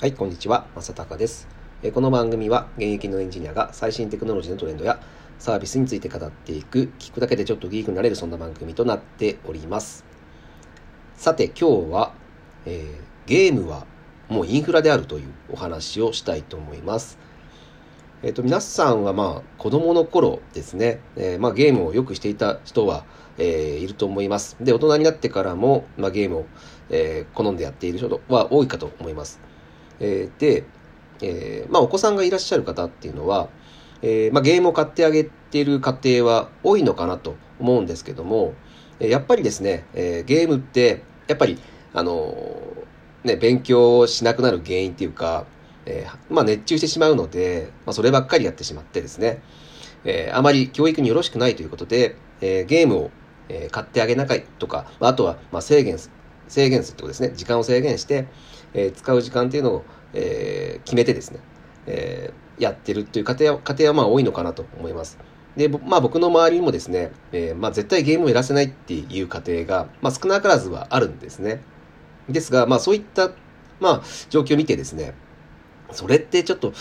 はい、こんにちは。正隆です。この番組は現役のエンジニアが最新テクノロジーのトレンドやサービスについて語っていく、聞くだけでちょっとギークになれるそんな番組となっております。さて、今日は、えーゲームはもうインフラであるというお話をしたいと思います。えっ、と、皆さんはまあ、子供の頃ですね、えーまあ、ゲームをよくしていた人は、えいると思います。で、大人になってからも、まあ、ゲームを、え好んでやっている人は多いかと思います。えーで、えーまあ、お子さんがいらっしゃる方っていうのは、えーまあ、ゲームを買ってあげてる家庭は多いのかなと思うんですけども、やっぱりですね、えーゲームって、やっぱり、あのね、勉強しなくなる原因っていうか、えーまあ、熱中してしまうので、まあ、そればっかりやってしまってですね、えーあまり教育によろしくないということで、えーゲームを、え買ってあげなかいとか、まあとは、ま、制限、制限するってことですね。時間を制限して、えー使う時間っていうのを、えー決めてですね、えーやってるっていう家庭は、家庭はまあ多いのかなと思います。で、まあ僕の周りにもですね、えーまあ絶対ゲームをやらせないっていう家庭が、まあ少なからずはあるんですね。ですが、まあそういった、まあ状況を見てですね、それってちょっと、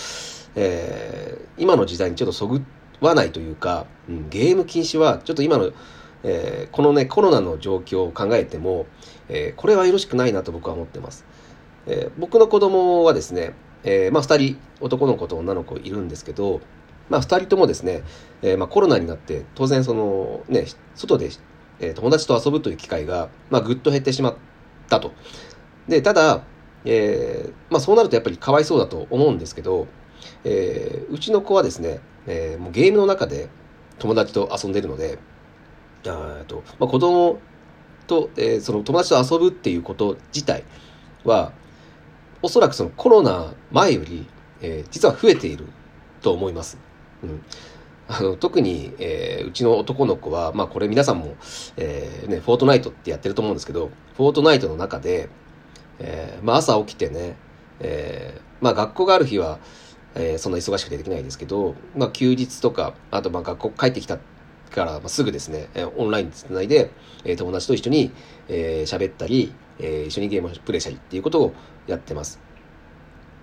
えー今の時代にちょっとそぐわないというか、うんゲーム禁止はちょっと今の、えーこのね、コロナの状況を考えても、えーこれはよろしくないなと僕は思ってます。えー僕の子供はですね、えーまあ2人、男の子と女の子いるんですけど、まあ2人ともですね、えーまあコロナになって当然そのね、外で、えー友達と遊ぶという機会が、まあぐっと減ってしまったと。で、ただ、えーまあそうなるとやっぱりかわいそうだと思うんですけど、えーうちの子はですね、えーもうゲームの中で友達と遊んでるので、あえっとまあ、子供と、えーその友達と遊ぶっていうこと自体は、おそらくそのコロナ前より、えー実は増えていると思います。うん。あの特に、えーうちの男の子は、まあこれ皆さんも、えーね、フォートナイトってやってると思うんですけど、フォートナイトの中で、えーまあ朝起きてね、えーまあ学校がある日は、えーそんな忙しくてできないですけど、まあ休日とか、あとまあ学校帰ってきたから、すぐですね、オンラインつないで、え友達と一緒にえー喋ったり、え一緒にゲームをプレイしたりっていうことをやってます。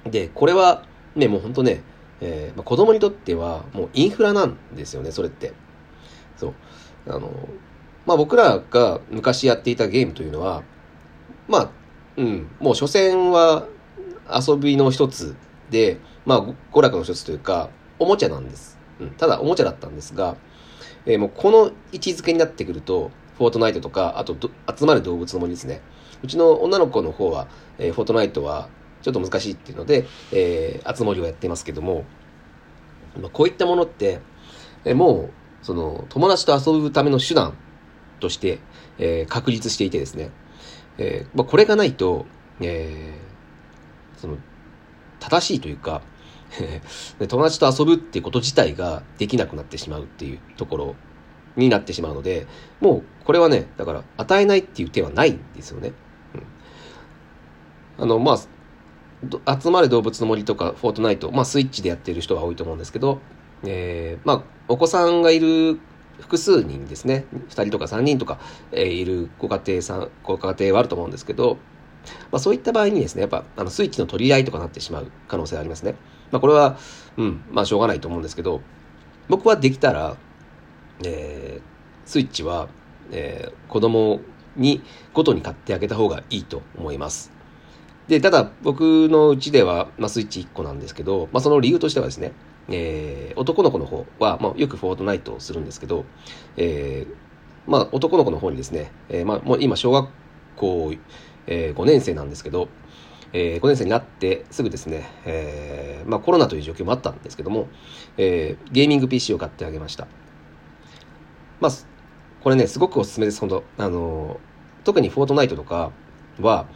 で、これはね、もう本当ね、えーまあ、子供にとってはもうインフラなんですよね、それって。そう。あの、まあ僕らが昔やっていたゲームというのは、まあ、うん、もう所詮は遊びの一つで、まあ娯楽の一つというか、おもちゃなんです。うん、ただおもちゃだったんですが、えーもうこの位置づけになってくると、フォートナイトとか、あと集まる動物の森ですね。うちの女の子の方は、えーフォートナイトはちょっと難しいっていうので、えー、集まりをやってますけども、まあ、こういったものって、えーもう、その、友達と遊ぶための手段として、えー確立していてですね、えーまあ、これがないと、えーその、正しいというか、友達と遊ぶっていうこと自体ができなくなってしまうっていうところになってしまうので、もうこれはね、だから与えないっていう手はないんですよね。あの、まあ、集まる動物の森とかフォートナイト、まあスイッチでやってる人が多いと思うんですけど、えーまあ、お子さんがいる複数人ですね、2人とか3人とか、えーいるご家庭さん、ご家庭はあると思うんですけど、まあそういった場合にですね、やっぱあのスイッチの取り合いとかなってしまう可能性がありますね。まあこれは、うん、まあしょうがないと思うんですけど、僕はできたら、えースイッチは、えー子供にごとに買ってあげた方がいいと思います。で、ただ僕のうちでは、まあ、スイッチ1個なんですけど、まあ、その理由としてはですね、えー男の子の方は、まあ、よくフォートナイトをするんですけど、えーまあ、男の子の方にですね、えーまあ、もう今小学校、えー5年生なんですけど、えー5年生になってすぐですね、えーまあ、コロナという状況もあったんですけども、えーゲーミング PC を買ってあげました。まあ、これね、すごくおすすめです、本当あの、特にフォートナイトとかは、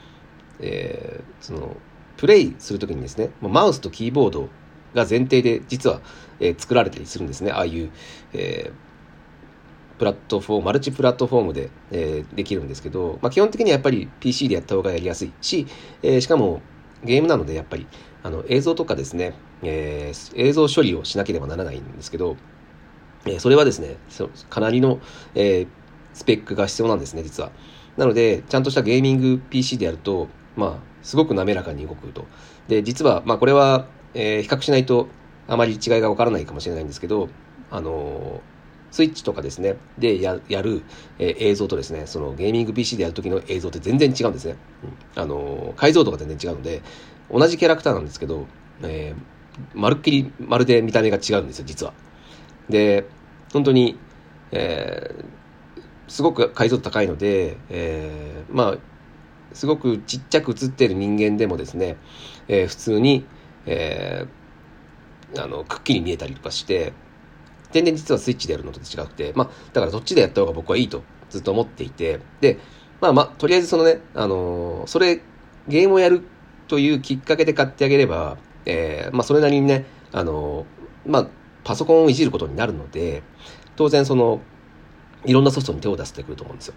えーその、プレイするときにですね、マウスとキーボードが前提で実は、えー作られたりするんですね。ああいう、えープラットフォーム、マルチプラットフォームで、えーできるんですけど、まあ、基本的にはやっぱり PC でやった方がやりやすいし、えーしかもゲームなのでやっぱりあの映像とかですね、えー映像処理をしなければならないんですけど、えーそれはですね、かなりの、えースペックが必要なんですね、実は。なので、ちゃんとしたゲーミング PC でやると、まあ、すごく滑らかに動くと。で、実は、まあ、これは、えー、比較しないとあまり違いがわからないかもしれないんですけど、あのスイッチとかですね、でやる、えー、映像とですね、そのゲーミング PC でやるときの映像って全然違うんですね。うん、あの解像度が全然違うので、同じキャラクターなんですけど、えー、まるっきりまるで見た目が違うんですよ、実は。で、本当に、えー、すごく解像度高いので、えー、まあ、すごくちっちゃく映ってる人間でもですね、えー、普通に、えー、あの、くっきり見えたりとかして、全然実はスイッチでやるのと違くて、まあ、だからどっちでやった方が僕はいいとずっと思っていて、で、まあまあ、とりあえずそのね、あのー、それ、ゲームをやるというきっかけで買ってあげれば、えー、まあ、それなりにね、あのー、まあ、パソコンをいじることになるので、当然その、いろんなソフトに手を出してくると思うんですよ。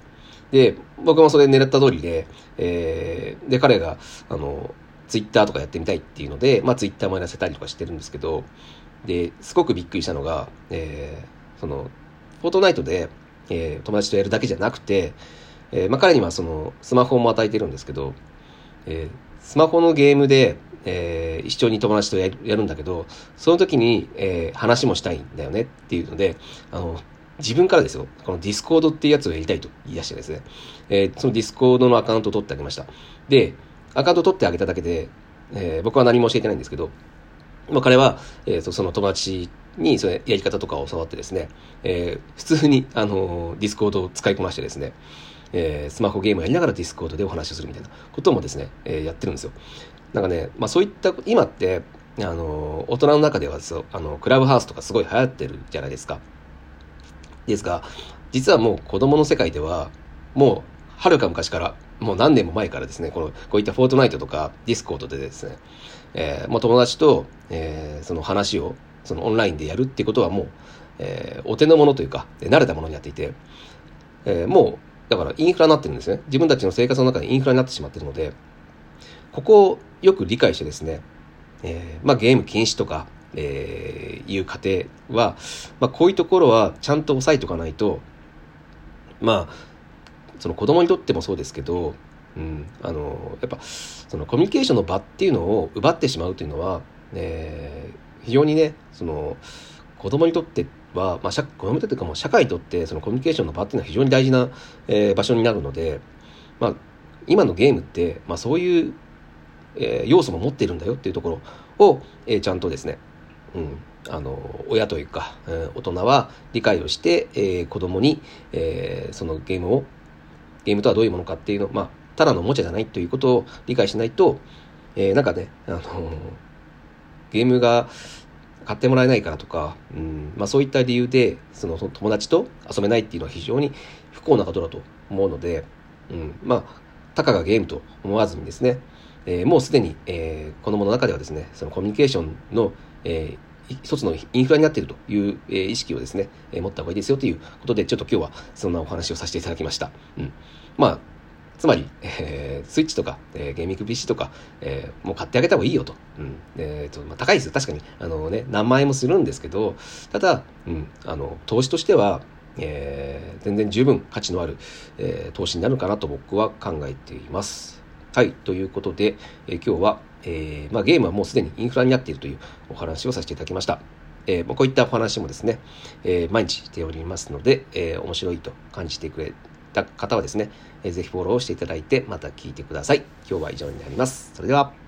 で、僕もそれ狙った通りで、えー、で、彼が、あの、ツイッターとかやってみたいっていうので、まあツイッターもやらせたりとかしてるんですけど、で、すごくびっくりしたのが、えー、その、フォートナイトで、えー、友達とやるだけじゃなくて、えー、まあ彼にはその、スマホも与えてるんですけど、えー、スマホのゲームで、えー、一緒に友達とやるんだけど、その時に、えー、話もしたいんだよねっていうので、あの、自分からですよ、この Discord っていうやつをやりたいと言い出してですね、えー、その Discord のアカウントを取ってあげました。で、アカウントを取ってあげただけで、えー、僕は何も教えてないんですけど、まあ、彼は、えー、その友達にそのやり方とかを教わってですね、えー、普通に、あの Discord を使いこなしてですね、えー、スマホゲームをやりながら Discord でお話をするみたいなこともですね、えー、やってるんですよ。なんかね、まあそういった、今って、あの大人の中ではそうあのクラブハウスとかすごい流行ってるじゃないですか。ですが、実はもう子供の世界では、もう、はるか昔から、もう何年も前からですね、この、こういった Fortnite とか Discord でですね、えー、もう友達と、えー、その話を、そのオンラインでやるってことはもう、えー、お手の物というか、慣れたものになっていて、えー、もう、だからインフラになってるんですね。自分たちの生活の中でインフラになってしまってるので、ここをよく理解してですね、えー、まあゲーム禁止とか、えー、いう家庭は、まあ、こういうところはちゃんと押さえておかないと、まあ、その子供にとってもそうですけど、うん、あの、やっぱ、そのコミュニケーションの場っていうのを奪ってしまうというのは、えー、非常にね、その、子供にとっては、まあ、子供にとってかも社会にとってそのコミュニケーションの場っていうのは非常に大事な、えー、場所になるので、まあ、今のゲームって、まあ、そういう、えー、要素も持っているんだよっていうところを、えー、ちゃんとですね、うん、あの親というか、うん、大人は理解をして、えー、子供に、えー、そのゲームをゲームとはどういうものかっていうのまあただのおもちゃじゃないということを理解しないと、えー、なんかね、あのゲームが買ってもらえないからとか、うんまあ、そういった理由でその友達と遊べないっていうのは非常に不幸なことだと思うので、うん、まあたかがゲームと思わずにですね、えー、もうすでに、えー、子供の中ではですねそのコミュニケーションの、えー、一つのインフラになっているという、え、意識をですね、え、持った方がいいですよということで、ちょっと今日はそんなお話をさせていただきました。うん。まあ、つまり、えー、スイッチとか、えー、ゲーミング PC とか、えー、もう買ってあげた方がいいよと。うん。えー、と、まあ、高いですよ。確かに。あのね、何万円もするんですけど、ただ、うん、あの、投資としては、えー、全然十分価値のある、えー、投資になるかなと僕は考えています。はい。ということで、え、今日は、えー、まあ、ゲームはもうすでにインフラになっているというお話をさせていただきました。えー、こういったお話もですね、えー、毎日しておりますので、えー、面白いと感じてくれた方はですね、えー、ぜひフォローしていただいて、また聞いてください。今日は以上になります。それでは。